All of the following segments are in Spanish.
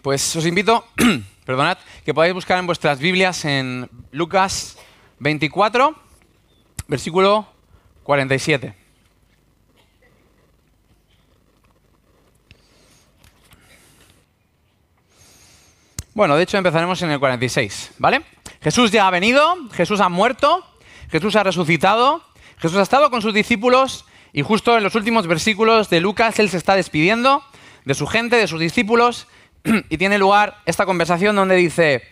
Pues os invito, perdonad, que podáis buscar en vuestras Biblias en Lucas 24, versículo 47. Bueno, de hecho empezaremos en el 46, ¿vale? Jesús ya ha venido, Jesús ha muerto, Jesús ha resucitado, Jesús ha estado con sus discípulos y justo en los últimos versículos de Lucas él se está despidiendo de su gente, de sus discípulos, y tiene lugar esta conversación donde dice,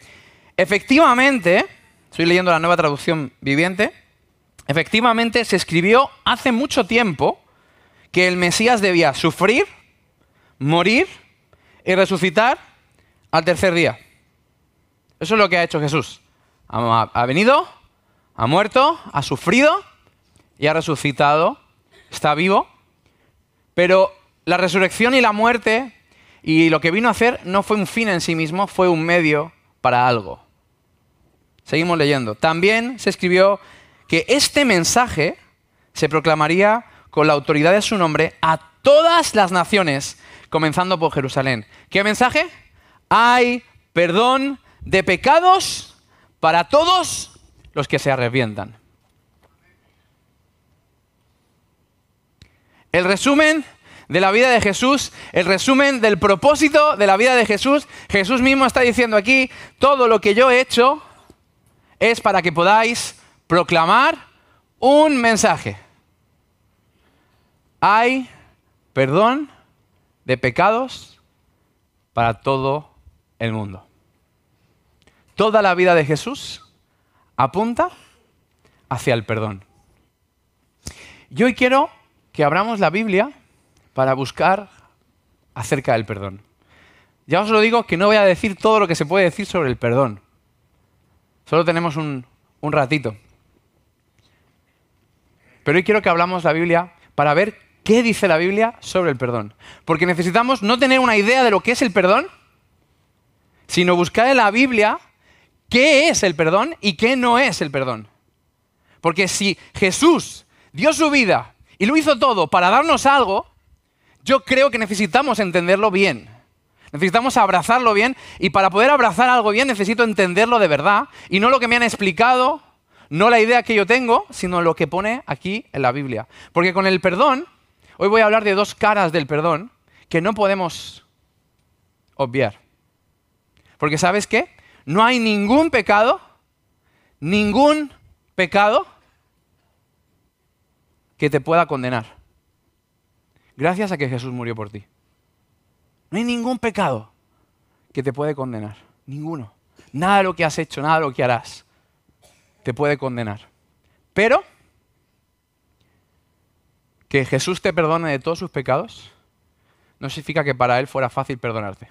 efectivamente, estoy leyendo la nueva traducción viviente, efectivamente se escribió hace mucho tiempo que el Mesías debía sufrir, morir y resucitar al tercer día. Eso es lo que ha hecho Jesús. Ha, venido, ha muerto, ha sufrido y ha resucitado, está vivo, pero la resurrección y la muerte y lo que vino a hacer no fue un fin en sí mismo, fue un medio para algo. Seguimos leyendo. También se escribió que este mensaje se proclamaría con la autoridad de su nombre a todas las naciones, comenzando por Jerusalén. ¿Qué mensaje? Hay perdón de pecados para todos los que se arrepientan. El resumen de la vida de Jesús, el resumen del propósito de la vida de Jesús. Jesús mismo está diciendo aquí, todo lo que yo he hecho es para que podáis proclamar un mensaje. Hay perdón de pecados para todo el mundo. Toda la vida de Jesús apunta hacia el perdón. Y hoy quiero que abramos la Biblia para buscar acerca del perdón. Ya os lo digo que no voy a decir todo lo que se puede decir sobre el perdón. Solo tenemos un, ratito. Pero hoy quiero que hablamos la Biblia para ver qué dice la Biblia sobre el perdón. Porque necesitamos no tener una idea de lo que es el perdón, sino buscar en la Biblia qué es el perdón y qué no es el perdón. Porque si Jesús dio su vida y lo hizo todo para darnos algo, yo creo que necesitamos entenderlo bien. Necesitamos abrazarlo bien y para poder abrazar algo bien necesito entenderlo de verdad y no lo que me han explicado, no la idea que yo tengo, sino lo que pone aquí en la Biblia. Porque con el perdón, hoy voy a hablar de dos caras del perdón que no podemos obviar. Porque sabes qué? No hay ningún pecado, ningún pecado que te pueda condenar gracias a que Jesús murió por ti. No hay ningún pecado que te puede condenar. Ninguno. Nada de lo que has hecho, nada de lo que harás te puede condenar. Pero que Jesús te perdone de todos sus pecados no significa que para Él fuera fácil perdonarte.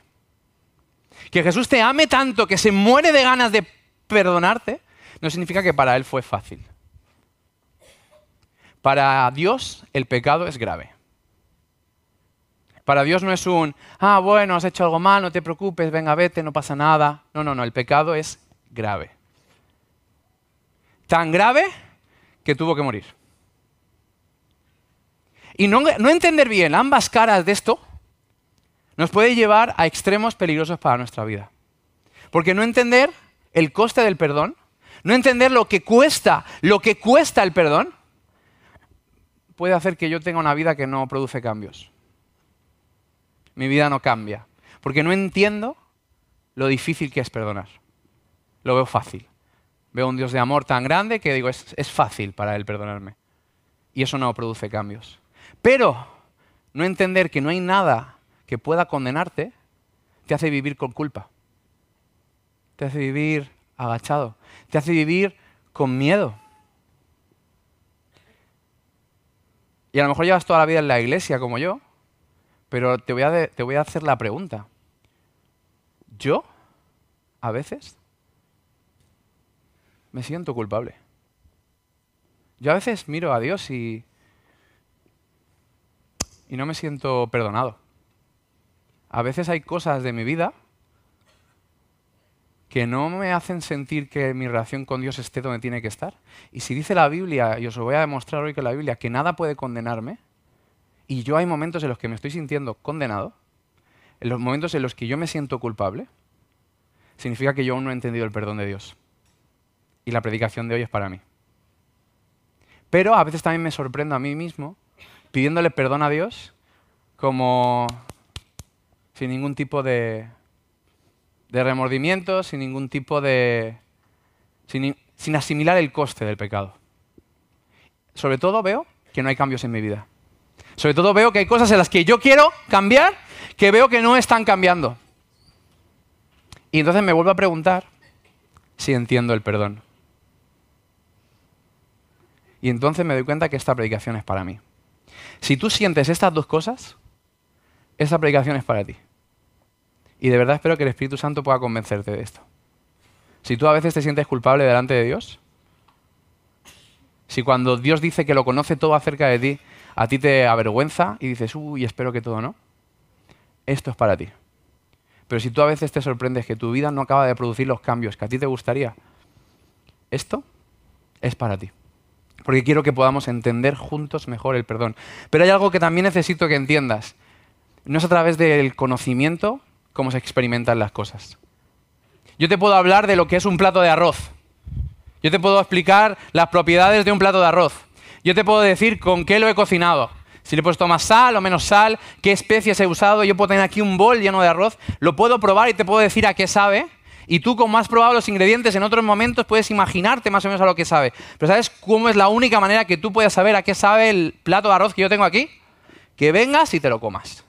Que Jesús te ame tanto que se muere de ganas de perdonarte no significa que para Él fue fácil. Para Dios el pecado es grave. Para Dios no es un, ah, bueno, has hecho algo mal, no te preocupes, venga, vete, no pasa nada. No, no, no, el pecado es grave. Tan grave que tuvo que morir. Y no, no entender bien ambas caras de esto nos puede llevar a extremos peligrosos para nuestra vida. Porque no entender el coste del perdón, no entender lo que cuesta, lo que cuesta el perdón, puede hacer que yo tenga una vida que no produce cambios mi vida no cambia. Porque no entiendo lo difícil que es perdonar. Lo veo fácil. Veo un Dios de amor tan grande que digo, es, es fácil para Él perdonarme. Y eso no produce cambios. Pero no entender que no hay nada que pueda condenarte te hace vivir con culpa. Te hace vivir agachado. Te hace vivir con miedo. Y a lo mejor llevas toda la vida en la iglesia como yo, pero te voy, a te voy a hacer la pregunta. Yo, a veces, me siento culpable. Yo a veces miro a Dios y, y no me siento perdonado. A veces hay cosas de mi vida que no me hacen sentir que mi relación con Dios esté donde tiene que estar. Y si dice la Biblia, y os lo voy a demostrar hoy con la Biblia, que nada puede condenarme, y yo hay momentos en los que me estoy sintiendo condenado, en los momentos en los que yo me siento culpable, significa que yo aún no he entendido el perdón de Dios. Y la predicación de hoy es para mí. Pero a veces también me sorprendo a mí mismo pidiéndole perdón a Dios como sin ningún tipo de, de remordimiento, sin ningún tipo de... Sin, sin asimilar el coste del pecado. Sobre todo veo que no hay cambios en mi vida. Sobre todo veo que hay cosas en las que yo quiero cambiar que veo que no están cambiando. Y entonces me vuelvo a preguntar si entiendo el perdón. Y entonces me doy cuenta que esta predicación es para mí. Si tú sientes estas dos cosas, esta predicación es para ti. Y de verdad espero que el Espíritu Santo pueda convencerte de esto. Si tú a veces te sientes culpable delante de Dios, si cuando Dios dice que lo conoce todo acerca de ti, a ti te avergüenza y dices, uy, espero que todo no, esto es para ti. Pero si tú a veces te sorprendes que tu vida no acaba de producir los cambios que a ti te gustaría, esto es para ti. Porque quiero que podamos entender juntos mejor el perdón. Pero hay algo que también necesito que entiendas. No es a través del conocimiento cómo se experimentan las cosas. Yo te puedo hablar de lo que es un plato de arroz. Yo te puedo explicar las propiedades de un plato de arroz. Yo te puedo decir con qué lo he cocinado. Si le he puesto más sal o menos sal, qué especias he usado. Yo puedo tener aquí un bol lleno de arroz. Lo puedo probar y te puedo decir a qué sabe. Y tú, como has probado los ingredientes en otros momentos, puedes imaginarte más o menos a lo que sabe. Pero ¿sabes cómo es la única manera que tú puedas saber a qué sabe el plato de arroz que yo tengo aquí? Que vengas y te lo comas.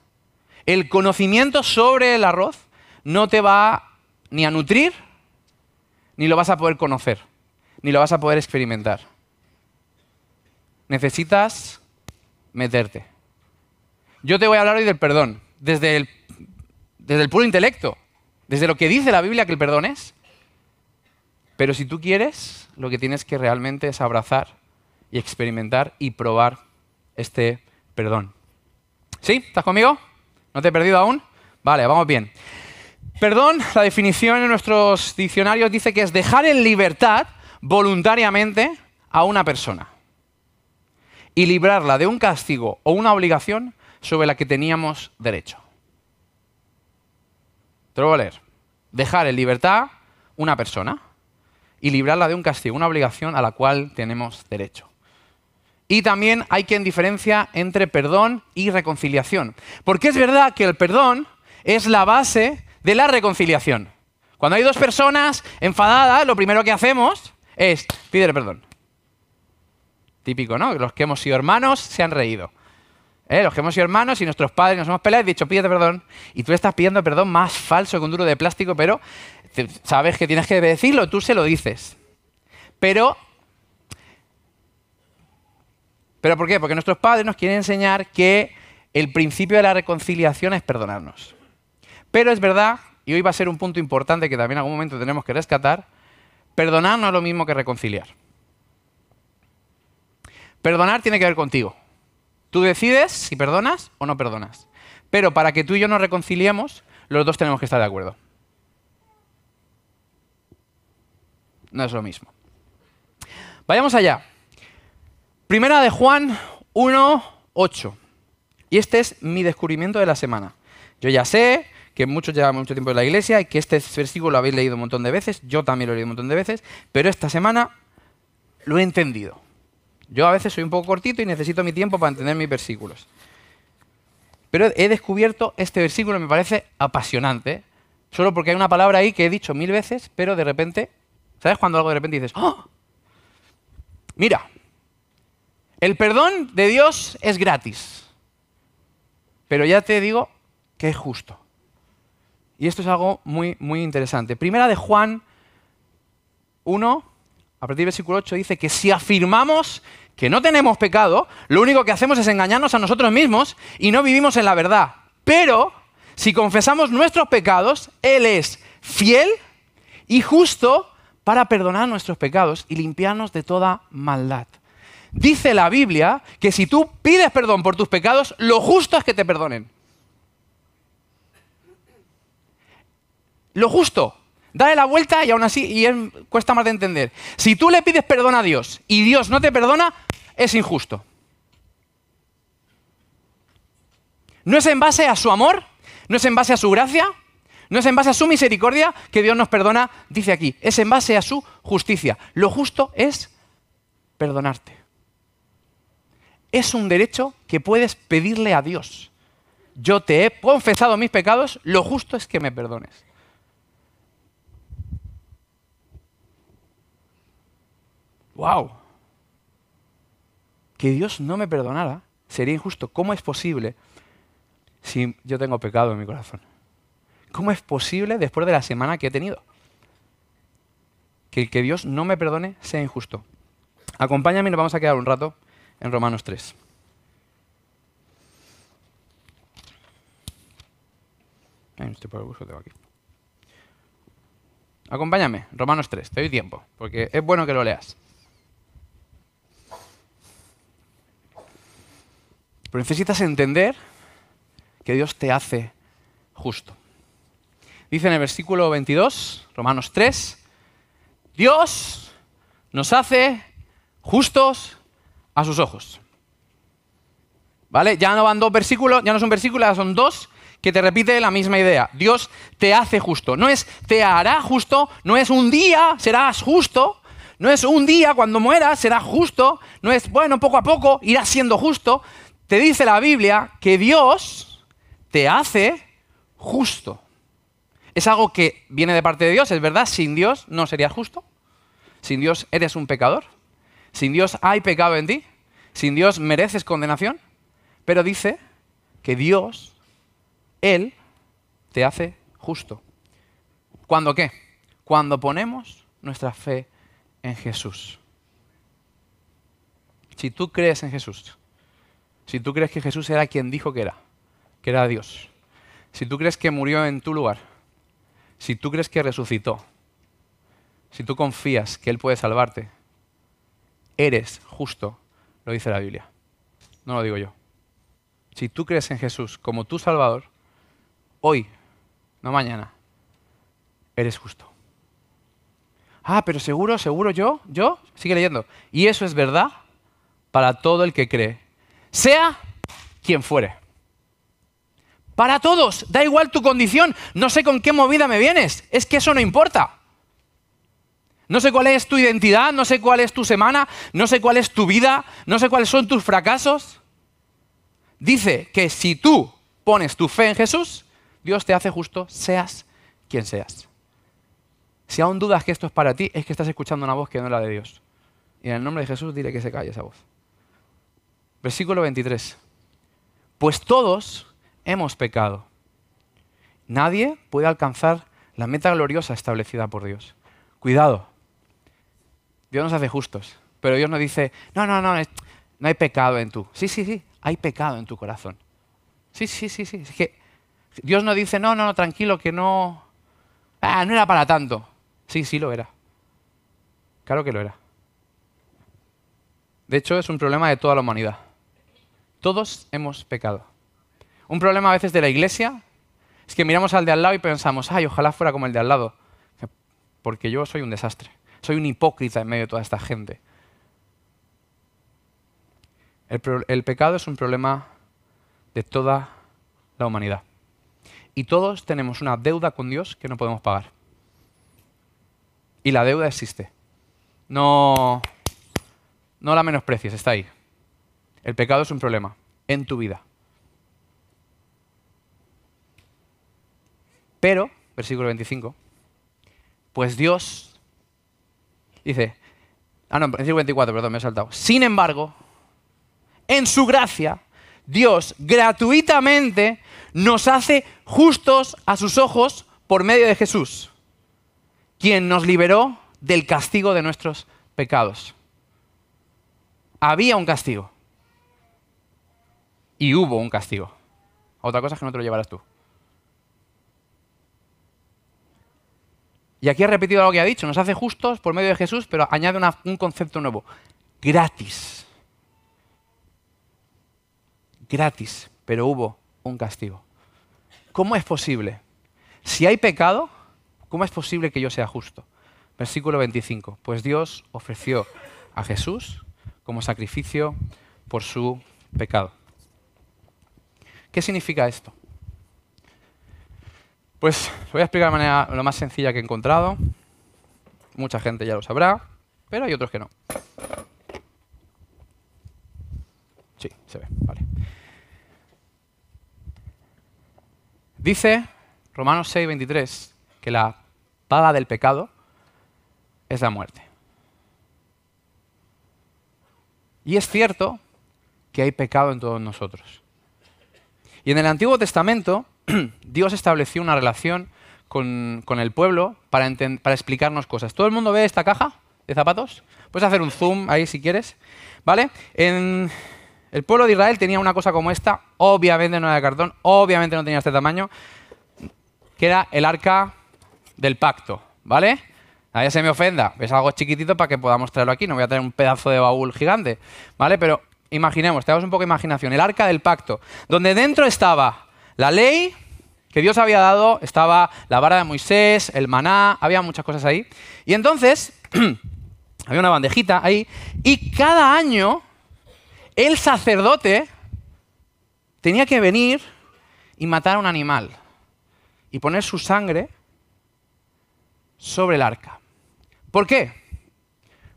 El conocimiento sobre el arroz no te va ni a nutrir, ni lo vas a poder conocer ni lo vas a poder experimentar. Necesitas meterte. Yo te voy a hablar hoy del perdón, desde el, desde el puro intelecto, desde lo que dice la Biblia que el perdón es. Pero si tú quieres, lo que tienes que realmente es abrazar y experimentar y probar este perdón. ¿Sí? ¿Estás conmigo? ¿No te he perdido aún? Vale, vamos bien. Perdón, la definición en nuestros diccionarios dice que es dejar en libertad voluntariamente a una persona y librarla de un castigo o una obligación sobre la que teníamos derecho. Te lo voy a leer. Dejar en libertad una persona y librarla de un castigo, una obligación a la cual tenemos derecho. Y también hay quien diferencia entre perdón y reconciliación. Porque es verdad que el perdón es la base de la reconciliación. Cuando hay dos personas enfadadas, lo primero que hacemos es pídele perdón. Típico, ¿no? Los que hemos sido hermanos se han reído. ¿Eh? Los que hemos sido hermanos y nuestros padres nos hemos peleado y dicho, pídete perdón. Y tú estás pidiendo perdón más falso que un duro de plástico, pero sabes que tienes que decirlo, tú se lo dices. Pero ¿Pero por qué? Porque nuestros padres nos quieren enseñar que el principio de la reconciliación es perdonarnos. Pero es verdad, y hoy va a ser un punto importante que también en algún momento tenemos que rescatar, Perdonar no es lo mismo que reconciliar. Perdonar tiene que ver contigo. Tú decides si perdonas o no perdonas. Pero para que tú y yo nos reconciliemos, los dos tenemos que estar de acuerdo. No es lo mismo. Vayamos allá. Primera de Juan 1, 8. Y este es mi descubrimiento de la semana. Yo ya sé que muchos llevan mucho tiempo en la iglesia y que este versículo lo habéis leído un montón de veces, yo también lo he leído un montón de veces, pero esta semana lo he entendido. Yo a veces soy un poco cortito y necesito mi tiempo para entender mis versículos. Pero he descubierto este versículo me parece apasionante, solo porque hay una palabra ahí que he dicho mil veces, pero de repente, ¿sabes cuando algo de repente dices, ¡oh! Mira, el perdón de Dios es gratis, pero ya te digo que es justo. Y esto es algo muy, muy interesante. Primera de Juan 1, a partir del versículo 8, dice que si afirmamos que no tenemos pecado, lo único que hacemos es engañarnos a nosotros mismos y no vivimos en la verdad. Pero si confesamos nuestros pecados, Él es fiel y justo para perdonar nuestros pecados y limpiarnos de toda maldad. Dice la Biblia que si tú pides perdón por tus pecados, lo justo es que te perdonen. lo justo. Dale la vuelta y aún así y cuesta más de entender. Si tú le pides perdón a Dios y Dios no te perdona, es injusto. No es en base a su amor, ¿No es en base a su gracia? ¿No es en base a su misericordia que Dios nos perdona? Dice aquí, es en base a su justicia. Lo justo es perdonarte. Es un derecho que puedes pedirle a Dios. Yo te he confesado mis pecados, lo justo es que me perdones. ¡Wow! Que Dios no me perdonara sería injusto. ¿Cómo es posible si yo tengo pecado en mi corazón? ¿Cómo es posible después de la semana que he tenido? Que el que Dios no me perdone sea injusto. Acompáñame y nos vamos a quedar un rato en Romanos 3. Acompáñame, Romanos 3, te doy tiempo, porque es bueno que lo leas. Pero necesitas entender que Dios te hace justo. Dice en el versículo 22, Romanos 3, Dios nos hace justos a sus ojos. ¿Vale? Ya no van dos versículos, ya no son versículos, ya son dos que te repite la misma idea. Dios te hace justo. No es te hará justo, no es un día serás justo, no es un día cuando mueras será justo, no es, bueno, poco a poco irás siendo justo. Te dice la Biblia que Dios te hace justo. Es algo que viene de parte de Dios, es verdad, sin Dios no serías justo. Sin Dios eres un pecador. Sin Dios hay pecado en ti. Sin Dios mereces condenación. Pero dice que Dios, Él, te hace justo. ¿Cuándo qué? Cuando ponemos nuestra fe en Jesús. Si tú crees en Jesús, si tú crees que Jesús era quien dijo que era, que era Dios, si tú crees que murió en tu lugar, si tú crees que resucitó, si tú confías que Él puede salvarte, eres justo, lo dice la Biblia. No lo digo yo. Si tú crees en Jesús como tu Salvador, hoy, no mañana, eres justo. Ah, pero seguro, seguro yo, yo, sigue leyendo. Y eso es verdad para todo el que cree, sea quien fuere. Para todos, da igual tu condición, no sé con qué movida me vienes, es que eso no importa. No sé cuál es tu identidad, no sé cuál es tu semana, no sé cuál es tu vida, no sé cuáles son tus fracasos. Dice que si tú pones tu fe en Jesús, Dios te hace justo, seas quien seas. Si aún dudas que esto es para ti, es que estás escuchando una voz que no es la de Dios. Y en el nombre de Jesús dile que se calle esa voz. Versículo 23. Pues todos hemos pecado. Nadie puede alcanzar la meta gloriosa establecida por Dios. Cuidado. Dios nos hace justos, pero Dios no dice, no, no, no, no hay pecado en tú. Sí, sí, sí, hay pecado en tu corazón. Sí, sí, sí, sí. Es que Dios no dice, no, no, no, tranquilo, que no... Ah, no era para tanto. Sí, sí lo era. Claro que lo era. De hecho, es un problema de toda la humanidad. Todos hemos pecado. Un problema a veces de la iglesia es que miramos al de al lado y pensamos, ay, ojalá fuera como el de al lado, porque yo soy un desastre, soy un hipócrita en medio de toda esta gente. El, pecado es un problema de toda la humanidad. Y todos tenemos una deuda con Dios que no podemos pagar. Y la deuda existe. No, no la menosprecies, está ahí. El pecado es un problema en tu vida. Pero, versículo 25, pues Dios dice, ah no, versículo 24, perdón, me he saltado. Sin embargo, en su gracia, Dios gratuitamente nos hace justos a sus ojos por medio de Jesús, quien nos liberó del castigo de nuestros pecados. Había un castigo. Y hubo un castigo. Otra cosa es que no te lo llevarás tú. Y aquí ha repetido algo que ha dicho, nos hace justos por medio de Jesús, pero añade un concepto nuevo, gratis. Gratis, pero hubo un castigo. ¿Cómo es posible? Si hay pecado, ¿cómo es posible que yo sea justo? Versículo 25, pues Dios ofreció a Jesús como sacrificio por su pecado. ¿Qué significa esto? Pues lo voy a explicar de manera lo más sencilla que he encontrado. Mucha gente ya lo sabrá, pero hay otros que no. Sí, se ve, vale. Dice Romanos 6, 23 que la paga del pecado es la muerte. Y es cierto que hay pecado en todos nosotros. Y en el Antiguo Testamento, Dios estableció una relación con, el pueblo para, para, explicarnos cosas. ¿Todo el mundo ve esta caja de zapatos? Puedes hacer un zoom ahí si quieres. ¿Vale? El pueblo de Israel tenía una cosa como esta, obviamente no era de cartón, obviamente no tenía este tamaño, que era el arca del pacto. ¿Vale? Nadie se me ofenda, es algo chiquitito para que podamos traerlo aquí, no voy a tener un pedazo de baúl gigante, ¿vale? Pero imaginemos, tenemos un poco de imaginación, el arca del pacto, donde dentro estaba la ley que Dios había dado, estaba la vara de Moisés, el maná, había muchas cosas ahí. Y entonces, había una bandejita ahí, y cada año el sacerdote tenía que venir y matar a un animal y poner su sangre sobre el arca. ¿Por qué?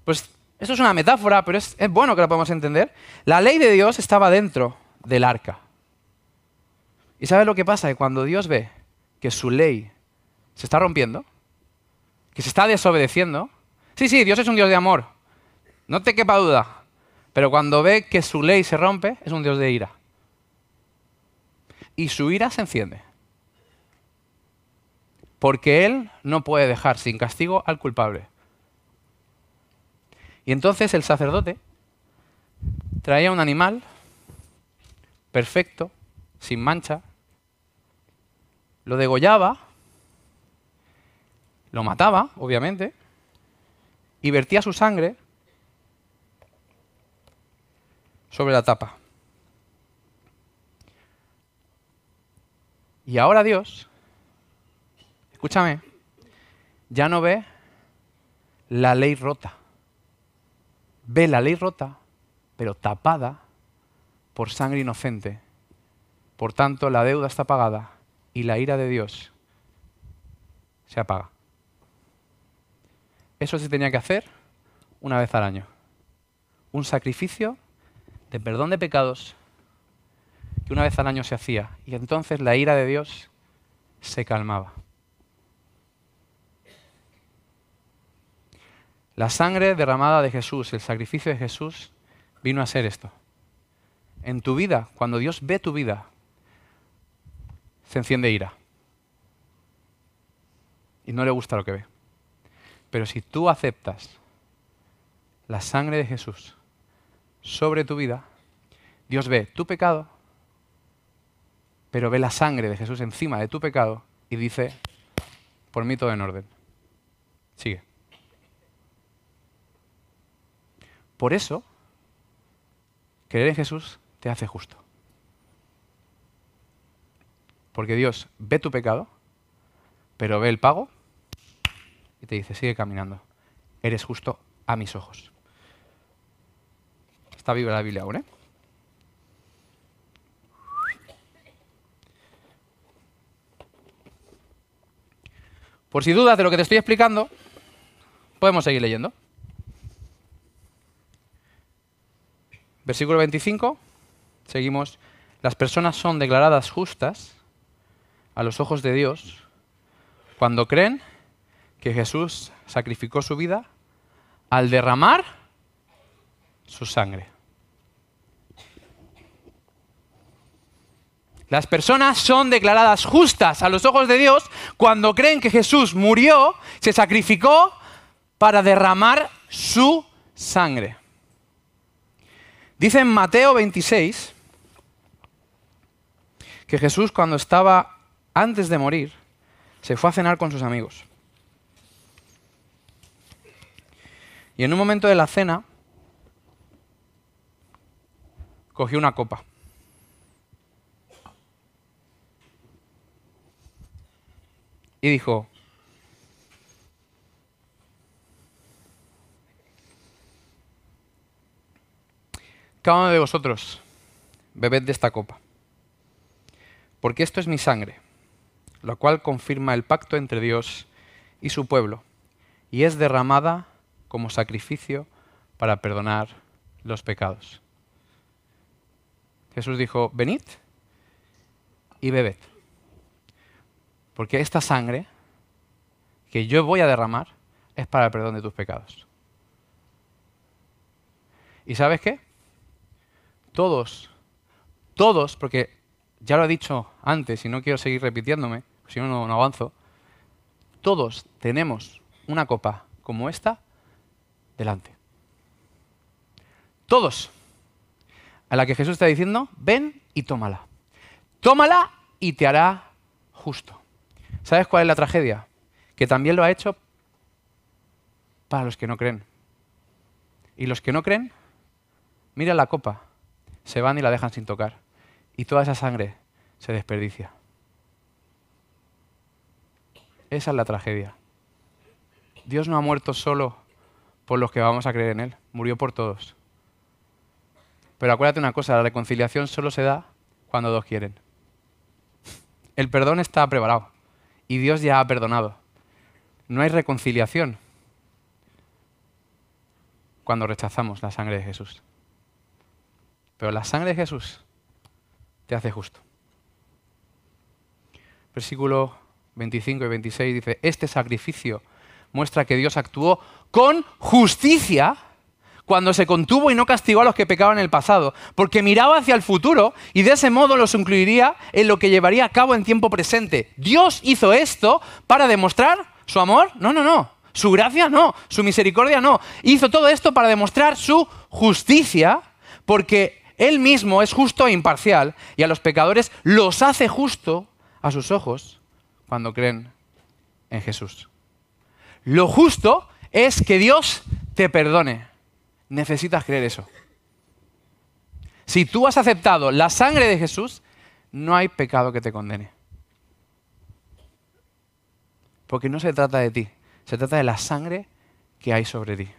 Pues eso es una metáfora, pero es, bueno que la podamos entender. La ley de Dios estaba dentro del arca. ¿Y sabes lo que pasa? Que cuando Dios ve que su ley se está rompiendo, que se está desobedeciendo, sí, sí, Dios es un Dios de amor, no te quepa duda, pero cuando ve que su ley se rompe, es un Dios de ira. Y su ira se enciende. Porque Él no puede dejar sin castigo al culpable. Y entonces el sacerdote traía un animal perfecto, sin mancha, lo degollaba, lo mataba, obviamente, y vertía su sangre sobre la tapa. Y ahora Dios, escúchame, ya no ve la ley rota ve la ley rota, pero tapada por sangre inocente. Por tanto, la deuda está pagada y la ira de Dios se apaga. Eso se tenía que hacer una vez al año. Un sacrificio de perdón de pecados que una vez al año se hacía. Y entonces la ira de Dios se calmaba. La sangre derramada de Jesús, el sacrificio de Jesús, vino a ser esto. En tu vida, cuando Dios ve tu vida, se enciende ira. Y no le gusta lo que ve. Pero si tú aceptas la sangre de Jesús sobre tu vida, Dios ve tu pecado, pero ve la sangre de Jesús encima de tu pecado y dice, por mí todo en orden. Sigue. Por eso, creer en Jesús te hace justo. Porque Dios ve tu pecado, pero ve el pago y te dice, sigue caminando. Eres justo a mis ojos. Está viva la Biblia aún, ¿eh? Por si dudas de lo que te estoy explicando, podemos seguir leyendo. Versículo 25, seguimos, las personas son declaradas justas a los ojos de Dios cuando creen que Jesús sacrificó su vida al derramar su sangre. Las personas son declaradas justas a los ojos de Dios cuando creen que Jesús murió, se sacrificó para derramar su sangre. Dice en Mateo 26 que Jesús cuando estaba antes de morir se fue a cenar con sus amigos. Y en un momento de la cena cogió una copa. Y dijo, Cada uno de vosotros, bebed de esta copa, porque esto es mi sangre, la cual confirma el pacto entre Dios y su pueblo, y es derramada como sacrificio para perdonar los pecados. Jesús dijo, venid y bebed, porque esta sangre que yo voy a derramar es para el perdón de tus pecados. ¿Y sabes qué? Todos, todos, porque ya lo he dicho antes y no quiero seguir repitiéndome, si no, no avanzo, todos tenemos una copa como esta delante. Todos. A la que Jesús está diciendo, ven y tómala. Tómala y te hará justo. ¿Sabes cuál es la tragedia? Que también lo ha hecho para los que no creen. Y los que no creen, mira la copa, se van y la dejan sin tocar. Y toda esa sangre se desperdicia. Esa es la tragedia. Dios no ha muerto solo por los que vamos a creer en Él, murió por todos. Pero acuérdate una cosa, la reconciliación solo se da cuando dos quieren. El perdón está preparado y Dios ya ha perdonado. No hay reconciliación cuando rechazamos la sangre de Jesús. Pero la sangre de Jesús te hace justo. Versículo 25 y 26 dice, este sacrificio muestra que Dios actuó con justicia cuando se contuvo y no castigó a los que pecaban en el pasado, porque miraba hacia el futuro y de ese modo los incluiría en lo que llevaría a cabo en tiempo presente. Dios hizo esto para demostrar su amor. No, no, no. Su gracia no. Su misericordia no. Hizo todo esto para demostrar su justicia, porque Él mismo es justo e imparcial y a los pecadores los hace justo a sus ojos cuando creen en Jesús. Lo justo es que Dios te perdone. Necesitas creer eso. Si tú has aceptado la sangre de Jesús, no hay pecado que te condene. Porque no se trata de ti, se trata de la sangre que hay sobre ti.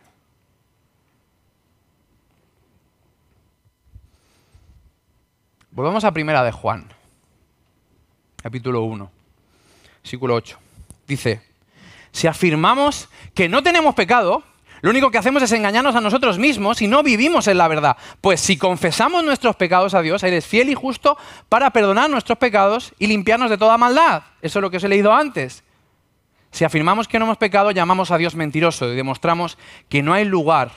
Volvamos a primera de Juan, capítulo 1, versículo 8. Dice, si afirmamos que no tenemos pecado, lo único que hacemos es engañarnos a nosotros mismos y no vivimos en la verdad. Pues si confesamos nuestros pecados a Dios, Él es fiel y justo para perdonar nuestros pecados y limpiarnos de toda maldad. Eso es lo que os he leído antes. Si afirmamos que no hemos pecado, llamamos a Dios mentiroso y demostramos que no hay lugar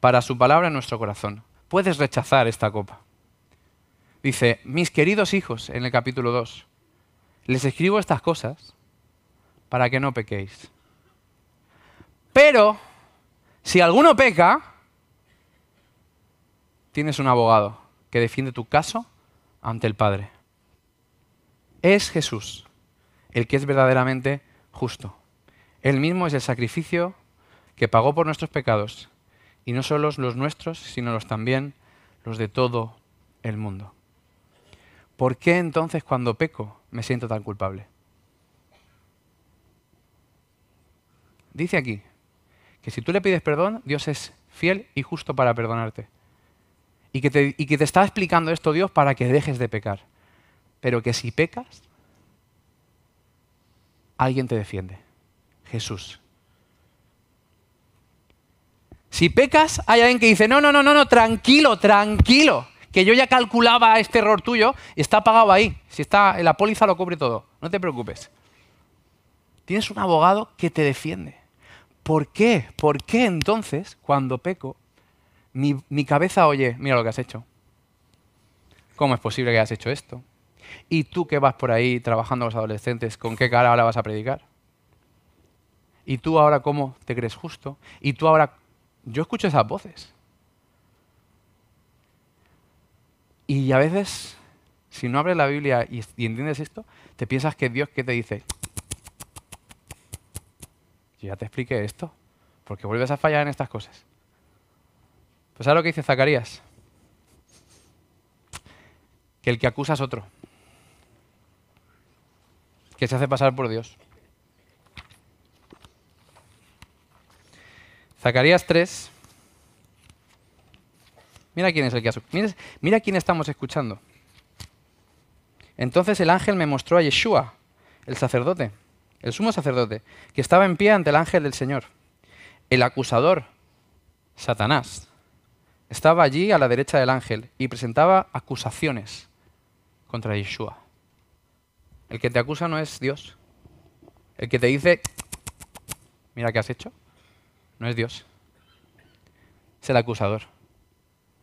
para su palabra en nuestro corazón. Puedes rechazar esta copa. Dice, mis queridos hijos, en el capítulo 2, les escribo estas cosas para que no pequéis. Pero, si alguno peca, tienes un abogado que defiende tu caso ante el Padre. Es Jesús el que es verdaderamente justo. Él mismo es el sacrificio que pagó por nuestros pecados, y no solo los nuestros, sino los también los de todo el mundo. ¿Por qué entonces cuando peco me siento tan culpable? Dice aquí que si tú le pides perdón, Dios es fiel y justo para perdonarte. Y que, te, está explicando esto Dios para que dejes de pecar. Pero que si pecas, alguien te defiende. Jesús. Si pecas, hay alguien que dice, no, no, no, no, no, tranquilo, tranquilo, que yo ya calculaba este error tuyo está pagado ahí. Si está, la póliza lo cubre todo, no te preocupes. Tienes un abogado que te defiende. ¿Por qué? ¿Por qué entonces, cuando peco, mi, cabeza oye, mira lo que has hecho? ¿Cómo es posible que hayas hecho esto? ¿Y tú que vas por ahí trabajando con los adolescentes, con qué cara ahora vas a predicar? ¿Y tú ahora cómo te crees justo? ¿Y tú ahora... Yo escucho esas voces. Y a veces, si no abres la Biblia y, entiendes esto, te piensas que Dios, ¿qué te dice? ya te expliqué esto. Porque vuelves a fallar en estas cosas. Pues ¿sabes lo que dice Zacarías? Que el que acusa es otro. Que se hace pasar por Dios. Zacarías 3. Mira quién es el que mira, mira quién estamos escuchando. Entonces el ángel me mostró a Yeshua, el sacerdote, el sumo sacerdote, que estaba en pie ante el ángel del Señor. El acusador, Satanás, estaba allí a la derecha del ángel y presentaba acusaciones contra Yeshua. El que te acusa no es Dios. El que te dice, mira qué has hecho, no es Dios. Es el acusador.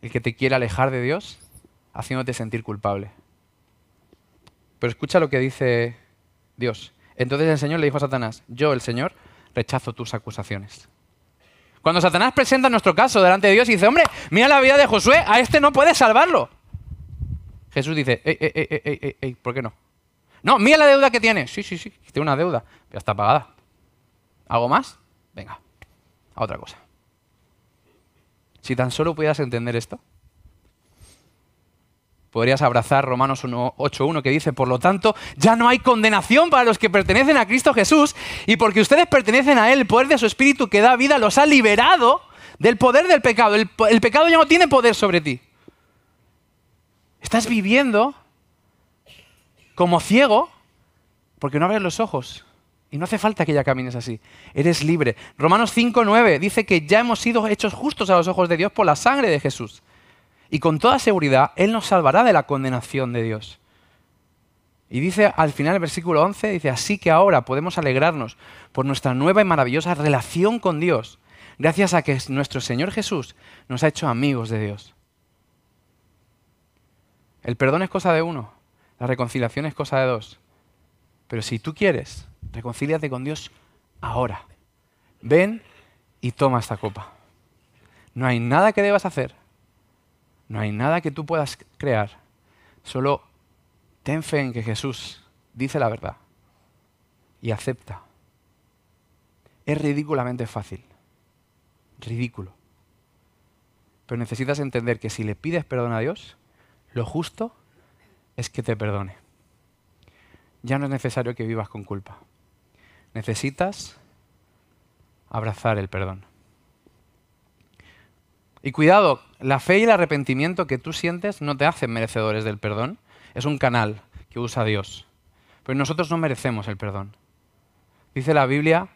El que te quiere alejar de Dios haciéndote sentir culpable. Pero escucha lo que dice Dios. Entonces el Señor le dijo a Satanás, yo, el Señor, rechazo tus acusaciones. Cuando Satanás presenta nuestro caso delante de Dios y dice, hombre, mira la vida de Josué, a este no puedes salvarlo. Jesús dice, ey, ey, ey, ey, ¿por qué no? No, mira la deuda que tiene. Sí, sí, sí, tiene una deuda, pero está pagada. ¿Algo más? Venga, a otra cosa. Si tan solo pudieras entender esto, podrías abrazar Romanos 8.1 que dice, por lo tanto, ya no hay condenación para los que pertenecen a Cristo Jesús y porque ustedes pertenecen a Él, el poder de su Espíritu que da vida los ha liberado del poder del pecado. El, el pecado ya no tiene poder sobre ti. Estás viviendo como ciego porque no abres los ojos. Y no hace falta que ya camines así. Eres libre. Romanos 5.9 dice que ya hemos sido hechos justos a los ojos de Dios por la sangre de Jesús. Y con toda seguridad, Él nos salvará de la condenación de Dios. Y dice al final del versículo 11, dice, así que ahora podemos alegrarnos por nuestra nueva y maravillosa relación con Dios, gracias a que nuestro Señor Jesús nos ha hecho amigos de Dios. El perdón es cosa de uno, la reconciliación es cosa de dos. Pero si tú quieres, reconcíliate con Dios ahora. Ven y toma esta copa. No hay nada que debas hacer no hay nada que tú puedas crear. Solo ten fe en que Jesús dice la verdad y acepta. Es ridículamente fácil. Ridículo. Pero necesitas entender que si le pides perdón a Dios, lo justo es que te perdone. Ya no es necesario que vivas con culpa. Necesitas abrazar el perdón. Y cuidado, la fe y el arrepentimiento que tú sientes no te hacen merecedores del perdón. Es un canal que usa Dios. Pero nosotros no merecemos el perdón. Dice la Biblia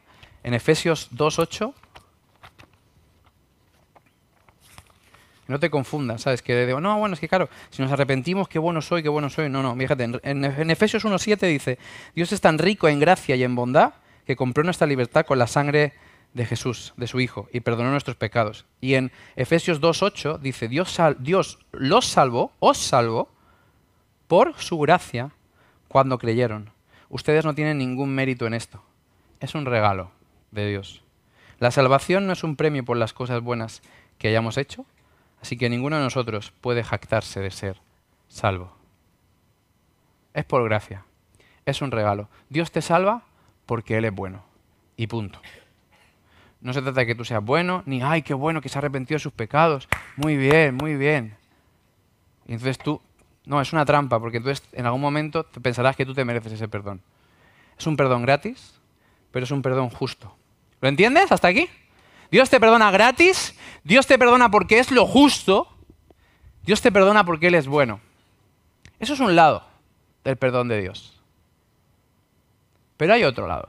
en Efesios 2.8. No te confundas, ¿sabes? Que digo, no, bueno, es que claro, si nos arrepentimos, qué bueno soy, qué bueno soy. No, no, fíjate, en, en Efesios 1.7 dice, Dios es tan rico en gracia y en bondad que compró nuestra libertad con la sangre de Jesús, de su Hijo, y perdonó nuestros pecados. Y en Efesios 2.8 dice, Dios, Dios los salvó, os salvó, por su gracia cuando creyeron. Ustedes no tienen ningún mérito en esto. Es un regalo de Dios. La salvación no es un premio por las cosas buenas que hayamos hecho, así que ninguno de nosotros puede jactarse de ser salvo. Es por gracia. Es un regalo. Dios te salva porque Él es bueno. Y punto. No se trata de que tú seas bueno, ni, ay, qué bueno que se ha arrepentido de sus pecados. Muy bien, muy bien. Y entonces tú, no, es una trampa, porque entonces en algún momento pensarás que tú te mereces ese perdón. Es un perdón gratis, pero es un perdón justo. ¿Lo entiendes hasta aquí? Dios te perdona gratis, Dios te perdona porque es lo justo, Dios te perdona porque Él es bueno. Eso es un lado del perdón de Dios. Pero hay otro lado.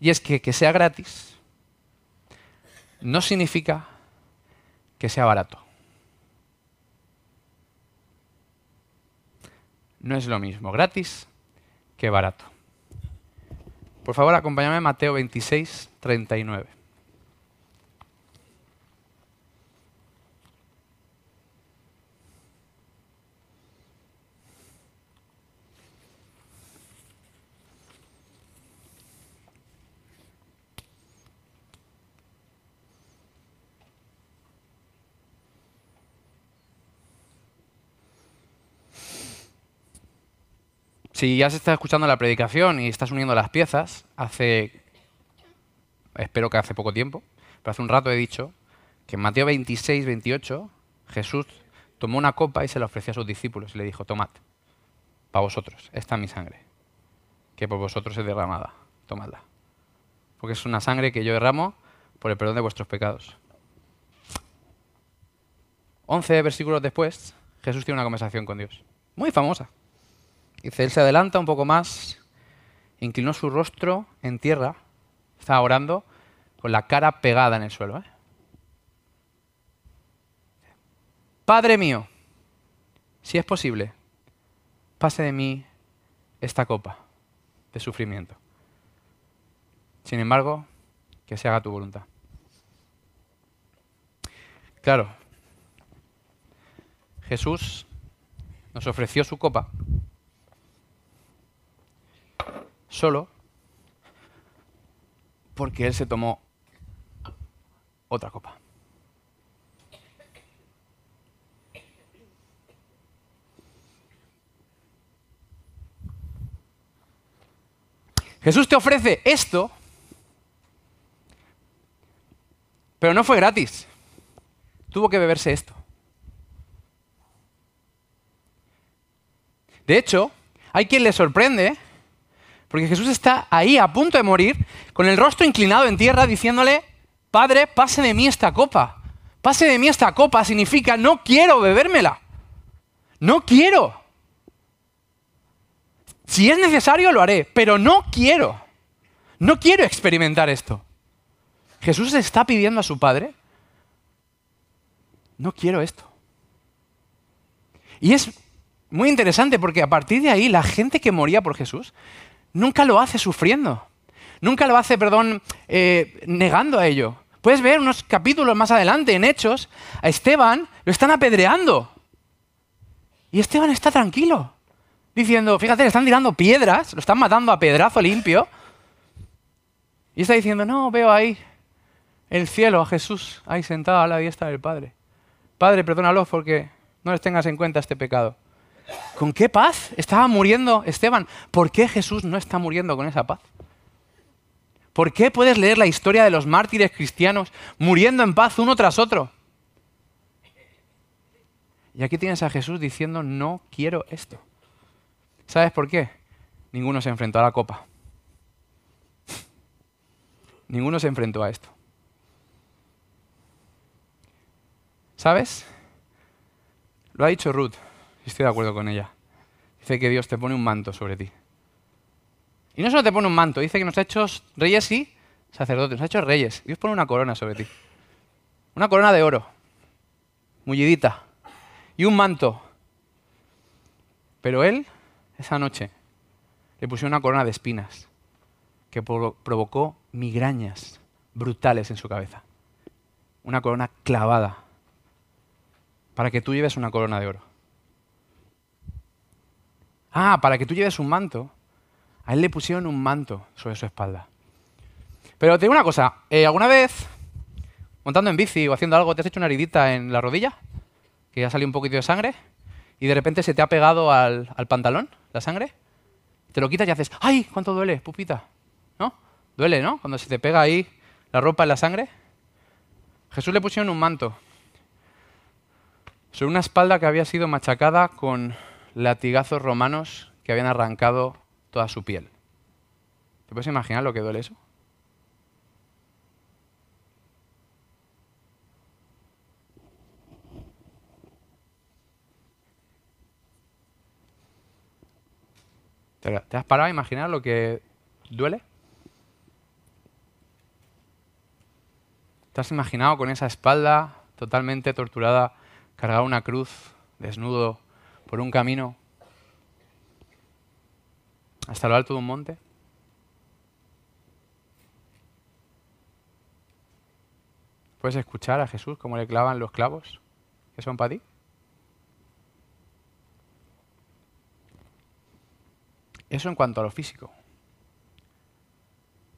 Y es que que sea gratis no significa que sea barato. No es lo mismo gratis que barato. Por favor, acompáñame a Mateo 26, 39. Si ya se está escuchando la predicación y estás uniendo las piezas, hace, espero que hace poco tiempo, pero hace un rato he dicho que en Mateo 26, 28, Jesús tomó una copa y se la ofreció a sus discípulos y le dijo, tomad, para vosotros, esta es mi sangre, que por vosotros es derramada, tomadla. Porque es una sangre que yo derramo por el perdón de vuestros pecados. Once versículos después, Jesús tiene una conversación con Dios, muy famosa. Dice, él se adelanta un poco más, inclinó su rostro en tierra, estaba orando con la cara pegada en el suelo. ¿eh? Padre mío, si es posible, pase de mí esta copa de sufrimiento. Sin embargo, que se haga tu voluntad. Claro, Jesús nos ofreció su copa solo porque Él se tomó otra copa. Jesús te ofrece esto, pero no fue gratis. Tuvo que beberse esto. De hecho, hay quien le sorprende, porque Jesús está ahí a punto de morir, con el rostro inclinado en tierra, diciéndole, Padre, pase de mí esta copa. Pase de mí esta copa significa, no quiero bebérmela. No quiero. Si es necesario, lo haré, pero no quiero. No quiero experimentar esto. Jesús está pidiendo a su Padre, no quiero esto. Y es muy interesante porque a partir de ahí la gente que moría por Jesús nunca lo hace sufriendo. Nunca lo hace, perdón, eh, negando a ello. Puedes ver unos capítulos más adelante en Hechos, a Esteban lo están apedreando. Y Esteban está tranquilo diciendo, fíjate, le están tirando piedras, lo están matando a pedrazo limpio. Y está diciendo, no, veo ahí el cielo, a Jesús, ahí sentado a la diestra del Padre. Padre, perdónalo porque no les tengas en cuenta este pecado. ¿Con qué paz estaba muriendo Esteban? ¿Por qué Jesús no está muriendo con esa paz? ¿Por qué puedes leer la historia de los mártires cristianos muriendo en paz uno tras otro? Y aquí tienes a Jesús diciendo, no quiero esto. ¿Sabes por qué? Ninguno se enfrentó a la copa. Ninguno se enfrentó a esto. ¿Sabes? Lo ha dicho Ruth, estoy de acuerdo con ella. Dice que Dios te pone un manto sobre ti. Y no solo te pone un manto, dice que nos ha hecho reyes y sacerdotes, nos ha hecho reyes. Dios pone una corona sobre ti. Una corona de oro, mullidita, y un manto. Pero Él esa noche le pusieron una corona de espinas que provocó migrañas brutales en su cabeza. Una corona clavada para que tú lleves una corona de oro. Ah, para que tú lleves un manto. A él le pusieron un manto sobre su espalda. Pero te digo una cosa, eh, ¿alguna vez montando en bici o haciendo algo te has hecho una heridita en la rodilla? Que ha salido un poquito de sangre y de repente se te ha pegado al pantalón la sangre, te lo quitas y haces, ¡ay! ¿Cuánto duele, pupita? ¿No? Duele, ¿no? Cuando se te pega ahí la ropa en la sangre. Jesús le pusieron un manto sobre una espalda que había sido machacada con latigazos romanos que habían arrancado toda su piel. ¿Te puedes imaginar lo que duele eso? ¿Te, has parado a imaginar lo que duele? ¿Te has imaginado con esa espalda totalmente torturada, cargar una cruz, desnudo, por un camino hasta lo alto de un monte? ¿Puedes escuchar a Jesús cómo le clavan los clavos que son para ti? Eso en cuanto a lo físico.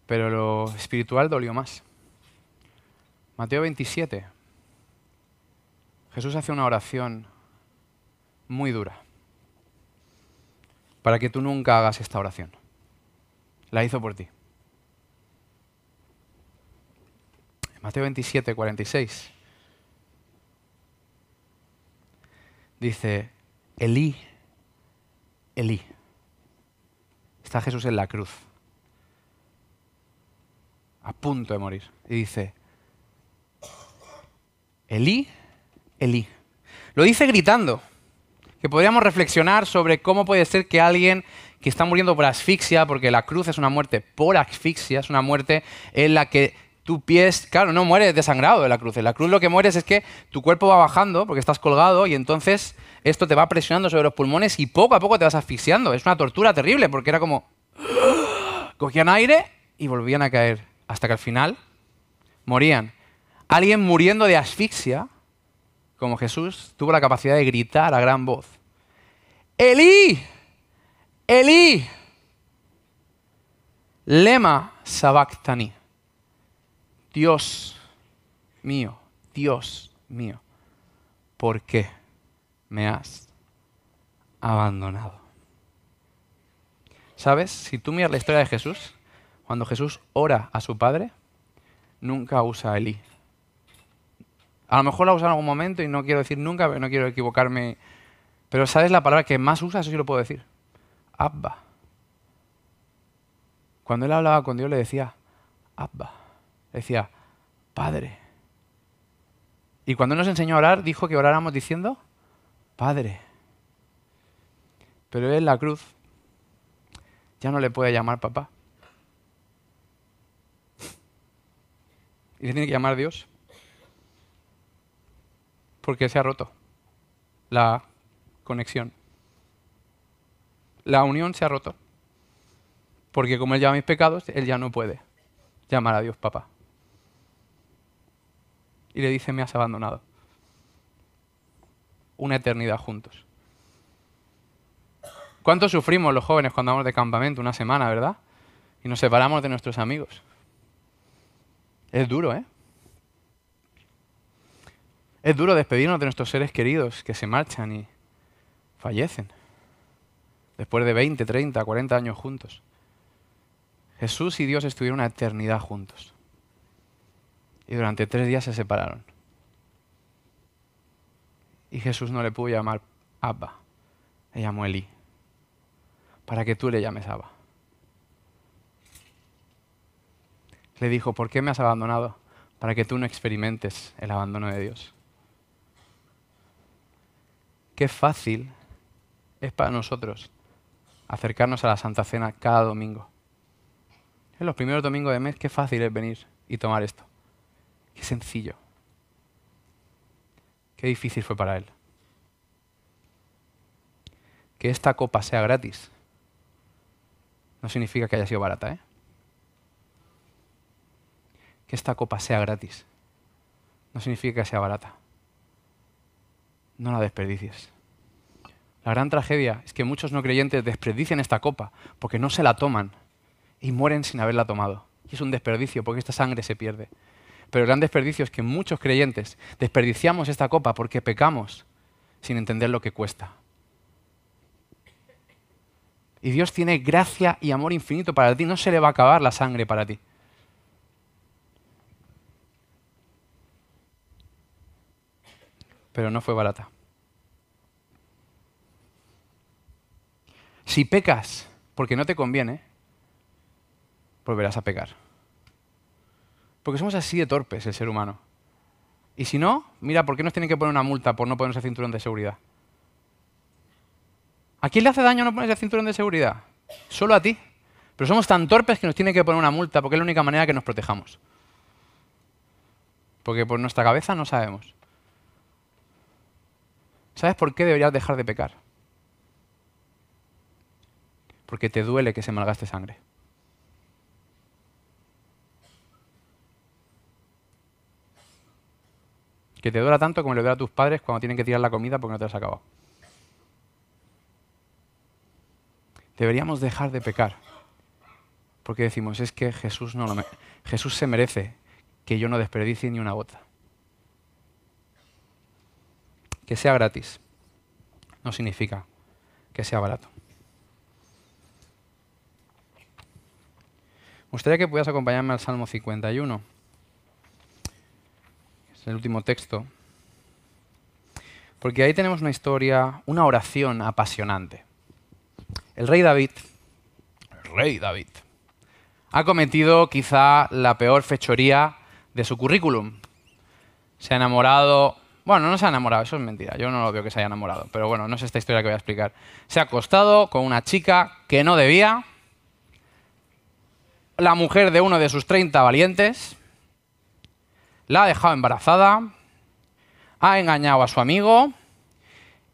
Pero lo espiritual dolió más. Mateo 27. Jesús hace una oración muy dura para que tú nunca hagas esta oración. La hizo por ti. Mateo 27, 46. Dice, Elí, Elí está Jesús en la cruz, a punto de morir. Y dice, Elí, Elí. Lo dice gritando. Que podríamos reflexionar sobre cómo puede ser que alguien que está muriendo por asfixia, porque la cruz es una muerte por asfixia, es una muerte en la que tu pies, claro, no mueres desangrado de la cruz. En la cruz lo que mueres es que tu cuerpo va bajando porque estás colgado y entonces esto te va presionando sobre los pulmones y poco a poco te vas asfixiando. Es una tortura terrible porque era como... Cogían aire y volvían a caer hasta que al final morían. Alguien muriendo de asfixia, como Jesús, tuvo la capacidad de gritar a gran voz. Elí, Elí, lema sabactani. Dios mío, Dios mío, ¿por qué me has abandonado? ¿Sabes? Si tú miras la historia de Jesús, cuando Jesús ora a su Padre, nunca usa Elí. A lo mejor la usa en algún momento y no quiero decir nunca, no quiero equivocarme. Pero ¿sabes la palabra que más usa? Eso sí lo puedo decir. Abba. Cuando él hablaba con Dios le decía, Abba decía, Padre. Y cuando nos enseñó a orar, dijo que oráramos diciendo, Padre. Pero él en la cruz ya no le puede llamar papá. Y le tiene que llamar Dios. Porque se ha roto la conexión. La unión se ha roto. Porque como él llama mis pecados, él ya no puede llamar a Dios papá y le dice, me has abandonado. Una eternidad juntos. ¿Cuánto sufrimos los jóvenes cuando vamos de campamento una semana, verdad? Y nos separamos de nuestros amigos. Es duro, ¿eh? Es duro despedirnos de nuestros seres queridos que se marchan y fallecen. Después de 20, 30, 40 años juntos. Jesús y Dios estuvieron una eternidad juntos y durante tres días se separaron. Y Jesús no le pudo llamar Abba, le llamó Elí, para que tú le llames Abba. Le dijo, ¿por qué me has abandonado? Para que tú no experimentes el abandono de Dios. Qué fácil es para nosotros acercarnos a la Santa Cena cada domingo. En los primeros domingos de mes, qué fácil es venir y tomar esto. Qué sencillo. Qué difícil fue para él. Que esta copa sea gratis no significa que haya sido barata, ¿eh? Que esta copa sea gratis no significa que sea barata. No la desperdicies. La gran tragedia es que muchos no creyentes desperdician esta copa porque no se la toman y mueren sin haberla tomado. Y es un desperdicio porque esta sangre se pierde. Pero el gran desperdicio es que muchos creyentes desperdiciamos esta copa porque pecamos sin entender lo que cuesta. Y Dios tiene gracia y amor infinito para ti. No se le va a acabar la sangre para ti. Pero no fue barata. Si pecas porque no te conviene, volverás a pecar. Porque somos así de torpes el ser humano. Y si no, mira, ¿por qué nos tienen que poner una multa por no ponerse cinturón de seguridad? ¿A quién le hace daño no ponerse cinturón de seguridad? Solo a ti. Pero somos tan torpes que nos tienen que poner una multa porque es la única manera que nos protejamos. Porque por nuestra cabeza no sabemos. ¿Sabes por qué deberías dejar de pecar? Porque te duele que se malgaste sangre. que te dura tanto como le dura a tus padres cuando tienen que tirar la comida porque no te has acabado. Deberíamos dejar de pecar. Porque decimos, es que Jesús, no lo Jesús se merece que yo no desperdicie ni una gota. Que sea gratis no significa que sea barato. Me gustaría que pudieras acompañarme al Salmo 51 el último texto, porque ahí tenemos una historia, una oración apasionante. El rey David, el rey David, ha cometido quizá la peor fechoría de su currículum. Se ha enamorado Bueno, no se ha enamorado, eso es mentira. Yo no lo veo que se haya enamorado. Pero bueno, no es esta historia que voy a explicar. Se ha acostado con una chica que no debía. La mujer de uno de sus 30 valientes. La ha dejado embarazada. Ha engañado a su amigo.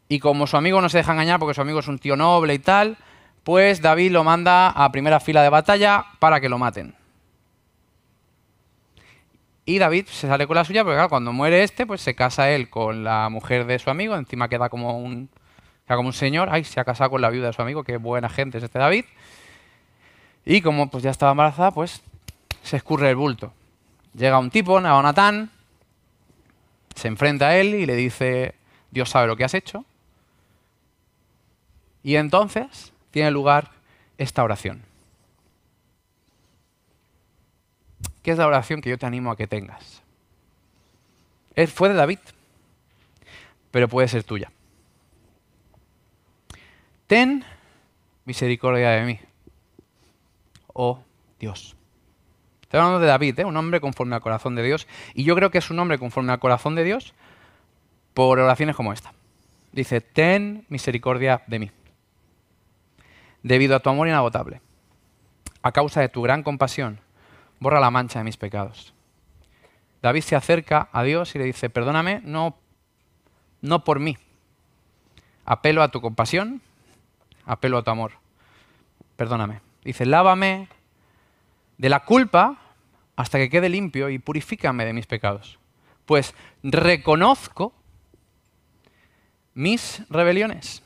Y como su amigo no se deja engañar porque su amigo es un tío noble y tal, pues David lo manda a primera fila de batalla para que lo maten. Y David se sale con la suya, porque claro, cuando muere este, pues se casa él con la mujer de su amigo, encima queda como un, queda como un señor, ay, se ha casado con la viuda de su amigo, qué buena gente es este David. Y como pues ya estaba embarazada, pues se escurre el bulto. Llega un tipo, Natán, se enfrenta a él y le dice, Dios sabe lo que has hecho. Y entonces tiene lugar esta oración. ¿Qué es la oración que yo te animo a que tengas? fue de David, pero puede ser tuya. Ten misericordia de mí, oh Dios. Estoy hablando de David, ¿eh? un hombre conforme al corazón de Dios. Y yo creo que es un hombre conforme al corazón de Dios por oraciones como esta. Dice, ten misericordia de mí debido a tu amor inagotable. A causa de tu gran compasión, borra la mancha de mis pecados. David se acerca a Dios y le dice, perdóname, no, no por mí. Apelo a tu compasión, apelo a tu amor. Perdóname. Dice, lávame de la culpa hasta que quede limpio y purifícame de mis pecados. Pues reconozco mis rebeliones.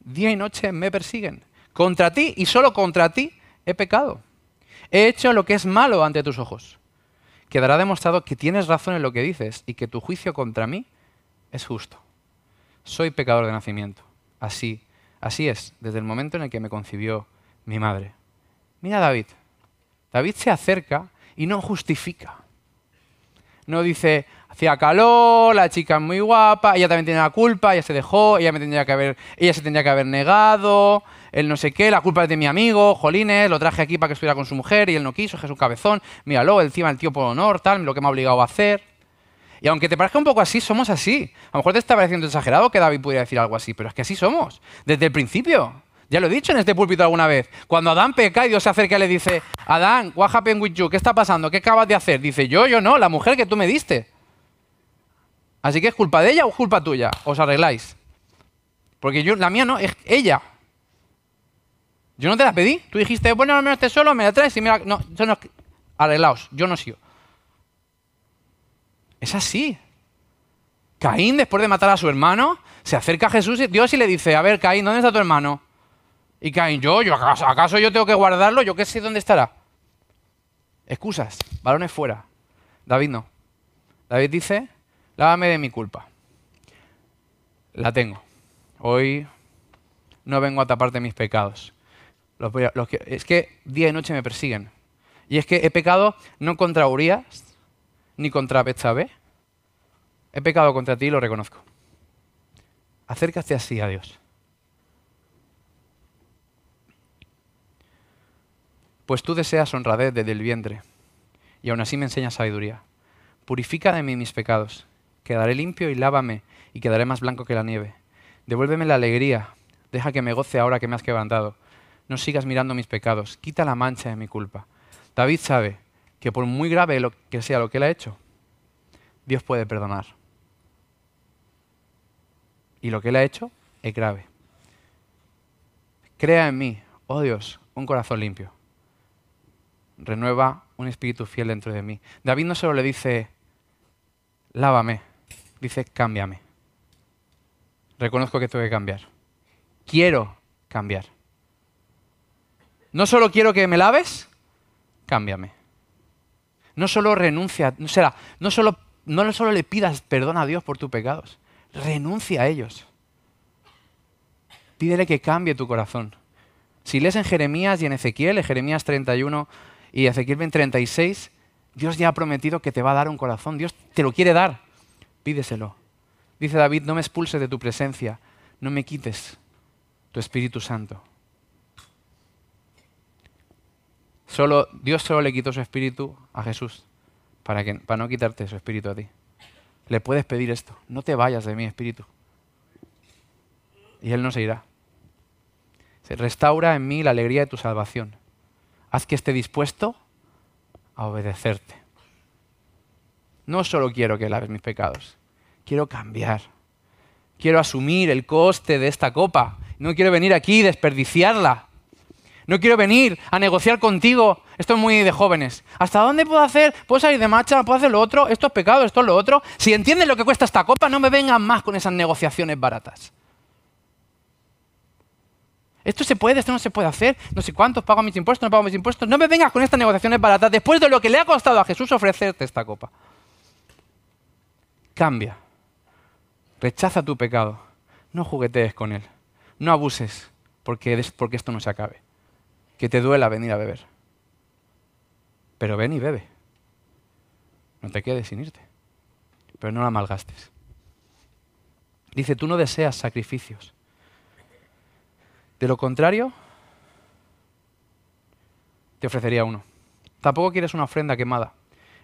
Día y noche me persiguen. Contra ti y solo contra ti he pecado. He hecho lo que es malo ante tus ojos. Quedará demostrado que tienes razón en lo que dices y que tu juicio contra mí es justo. Soy pecador de nacimiento. Así, así es, desde el momento en el que me concibió mi madre. Mira David. David se acerca y no justifica. No dice, hacía calor, la chica es muy guapa, ella también tiene la culpa, ella se dejó, ella, me que haber, se tendría que haber negado, él no sé qué, la culpa es de mi amigo, Jolines, lo traje aquí para que estuviera con su mujer y él no quiso, es un cabezón, míralo, encima el tío por honor, tal, lo que me ha obligado a hacer. Y aunque te parezca un poco así, somos así. A lo mejor te está pareciendo exagerado que David pudiera decir algo así, pero es que así somos, desde el principio. Ya lo he dicho en este púlpito alguna vez. Cuando Adán peca y Dios se acerca y le dice, Adán, what happened with you? ¿Qué está pasando? ¿Qué acabas de hacer? Dice, yo, yo no, la mujer que tú me diste. Así que es culpa de ella o culpa tuya. Os arregláis. Porque yo, la mía no, es ella. Yo no te la pedí. Tú dijiste, bueno, no me estés solo, me la traes y me la... No, yo no... Arreglaos, yo no sigo. Es así. Caín, después de matar a su hermano, se acerca a Jesús y Dios y le dice, a ver, Caín, ¿dónde está tu hermano? Y Caín, yo, yo ¿acaso, ¿acaso yo tengo que guardarlo? Yo qué sé dónde estará. Excusas, balones fuera. David no. David dice, lávame de mi culpa. La tengo. Hoy no vengo a taparte mis pecados es que día y noche me persiguen. Y es que he pecado no contra Urias ni contra Betsabé. He pecado contra ti y lo reconozco. Acércate así a Dios. Pues tú deseas honradez desde el vientre y aún así me enseñas sabiduría. Purifica de mí mis pecados. Quedaré limpio y lávame y quedaré más blanco que la nieve. Devuélveme la alegría. Deja que me goce ahora que me has quebrantado no sigas mirando mis pecados, quita la mancha de mi culpa. David sabe que por muy grave que sea lo que él ha hecho, Dios puede perdonar. Y lo que él ha hecho es grave. Crea en mí, oh Dios, un corazón limpio. Renueva un espíritu fiel dentro de mí. David no solo le dice, lávame, dice, cámbiame. Reconozco que tengo que cambiar. Quiero cambiar. No solo quiero que me laves, cámbiame. No solo renuncia, no, será, no, solo, no solo le pidas perdón a Dios por tus pecados, renuncia a ellos. Pídele que cambie tu corazón. Si lees en Jeremías y en Ezequiel, en Jeremías 31 y Ezequiel 36, Dios ya ha prometido que te va a dar un corazón. Dios te lo quiere dar. Pídeselo. Dice David, no me expulses de tu presencia, no me quites tu Espíritu Santo. Solo, Dios solo le quitó su espíritu a Jesús para, que, para no quitarte su espíritu a ti. le puedes pedir esto. No te vayas de mí, Espíritu. Y Él no se irá. Se restaura en mí la alegría de tu salvación. Haz que esté dispuesto a obedecerte. No solo quiero que laves mis pecados, quiero cambiar. Quiero asumir el coste de esta copa. No quiero venir aquí desperdiciarla. No quiero venir a negociar contigo. Esto es muy de jóvenes. ¿Hasta dónde puedo hacer? ¿Puedo salir de marcha? ¿Puedo hacer lo otro? Esto es pecado, esto es lo otro. Si entienden lo que cuesta esta copa, no me vengan más con esas negociaciones baratas. Esto se puede, esto no se puede hacer. No sé cuántos pago mis impuestos, no pago mis impuestos. No me vengas con estas negociaciones baratas después de lo que le ha costado a Jesús ofrecerte esta copa. Cambia. Rechaza tu pecado. No juguetees con él. No abuses porque, porque esto no se acabe. Que te duela venir a beber. Pero ven y bebe. No te quedes sin irte. Pero no la malgastes. Dice, tú no deseas sacrificios de lo contrario, te ofrecería uno. Tampoco quieres una ofrenda quemada.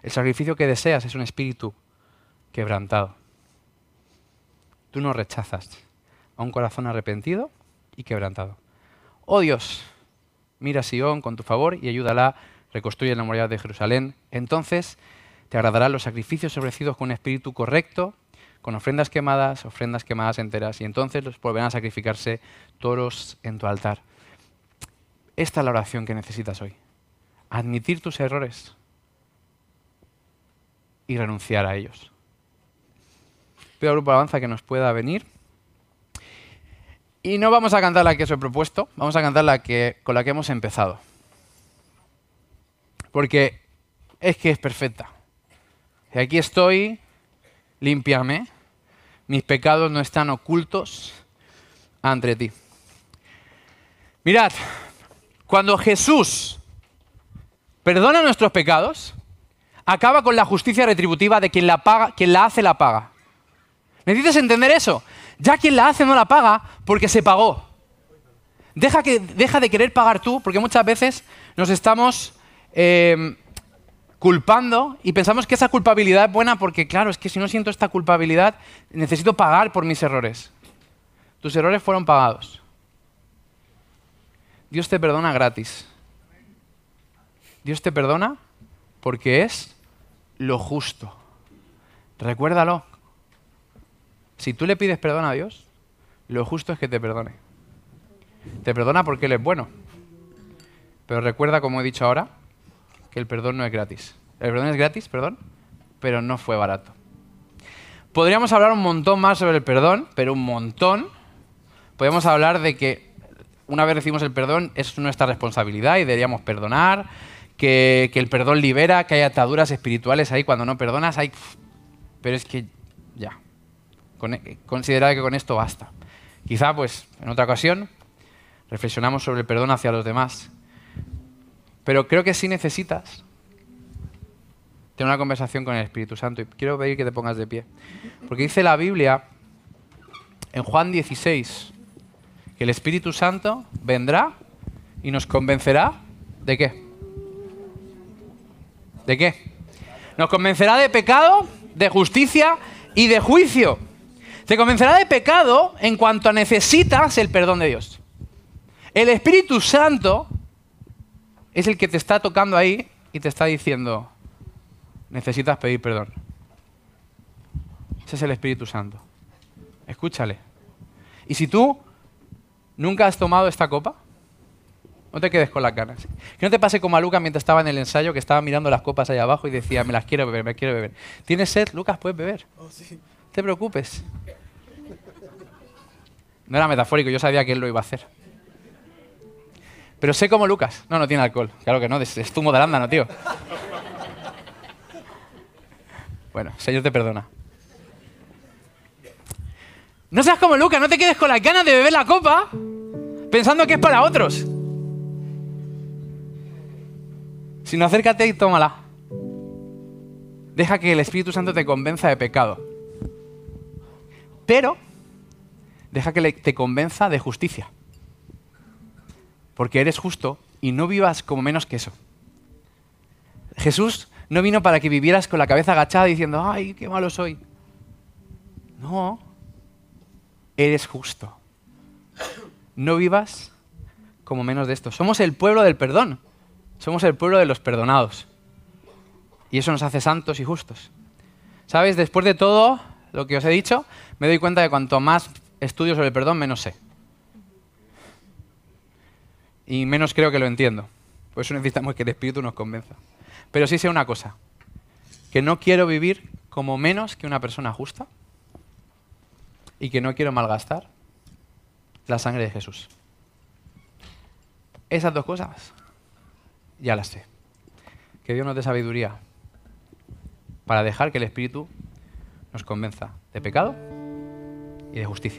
El sacrificio que deseas es un espíritu quebrantado. Tú no rechazas a un corazón arrepentido y quebrantado. Oh Dios, mira a Sion con tu favor y ayúdala, reconstruye la muralla de Jerusalén. Entonces te agradarán los sacrificios ofrecidos con un espíritu correcto con ofrendas quemadas, ofrendas quemadas enteras, y entonces los volverán a sacrificarse toros en tu altar. Esta es la oración que necesitas hoy. Admitir tus errores y renunciar a ellos. Pido al grupo de alabanza que nos pueda venir. Y no vamos a cantar la que os he propuesto, vamos a cantar la que, con la que hemos empezado. Porque es que es perfecta. Y aquí estoy, límpiame, mis pecados no están ocultos ante ti. Mirad, cuando Jesús perdona nuestros pecados, acaba con la justicia retributiva de quien la, paga, quien la hace la paga. ¿Necesitas entender eso? Ya quien la hace no la paga porque se pagó. Deja, que, deja de querer pagar tú, porque muchas veces nos estamos eh, culpando y pensamos que esa culpabilidad es buena porque, claro, es que si no siento esta culpabilidad, necesito pagar por mis errores. Tus errores fueron pagados. Dios te perdona gratis. Dios te perdona porque es lo justo. Recuérdalo. Si tú le pides perdón a Dios, lo justo es que te perdone. Te perdona porque Él es bueno. Pero recuerda, como he dicho ahora, el perdón no es gratis. El perdón es gratis, perdón, pero no fue barato. Podríamos hablar un montón más sobre el perdón, pero un montón. Podríamos hablar de que una vez recibimos el perdón es nuestra responsabilidad y deberíamos perdonar, que, el perdón libera, que hay ataduras espirituales ahí cuando no perdonas, hay... pero es que ya, considera que con esto basta. Quizá pues en otra ocasión reflexionamos sobre el perdón hacia los demás pero creo que sí necesitas tener una conversación con el Espíritu Santo. Y quiero pedir que te pongas de pie. Porque dice la Biblia en Juan 16 que el Espíritu Santo vendrá y nos convencerá de qué. ¿De qué? Nos convencerá de pecado, de justicia y de juicio. Te convencerá de pecado en cuanto necesitas el perdón de Dios. El Espíritu Santo es el que te está tocando ahí y te está diciendo, necesitas pedir perdón. Ese es el Espíritu Santo. Escúchale. Y si tú nunca has tomado esta copa, no te quedes con las ganas. Que no te pase como a Lucas mientras estaba en el ensayo, que estaba mirando las copas ahí abajo y decía, me las quiero beber, me quiero beber. ¿Tienes sed, Lucas? Puedes beber. Oh, no te preocupes. No era metafórico, yo sabía que él lo iba a hacer. Pero sé como Lucas. No, no tiene alcohol. Claro que no, es, zumo de arándano, tío. Bueno, Señor te perdona. No seas como Lucas, no te quedes con las ganas de beber la copa pensando que es para otros. Sino acércate y tómala. Deja que el Espíritu Santo te convenza de pecado. Pero deja que te convenza de justicia porque eres justo y no vivas como menos que eso. Jesús no vino para que vivieras con la cabeza agachada diciendo, ay, qué malo soy. No, eres justo. No vivas como menos de esto. Somos el pueblo del perdón. Somos el pueblo de los perdonados. Y eso nos hace santos y justos. ¿Sabes? Después de todo lo que os he dicho, me doy cuenta de cuanto más estudio sobre el perdón, menos sé. Y menos creo que lo entiendo. Por eso necesitamos que el Espíritu nos convenza. Pero sí sé una cosa, que no quiero vivir como menos que una persona justa y que no quiero malgastar la sangre de Jesús. Esas dos cosas ya las sé. Que Dios nos dé sabiduría para dejar que el Espíritu nos convenza de pecado y de justicia.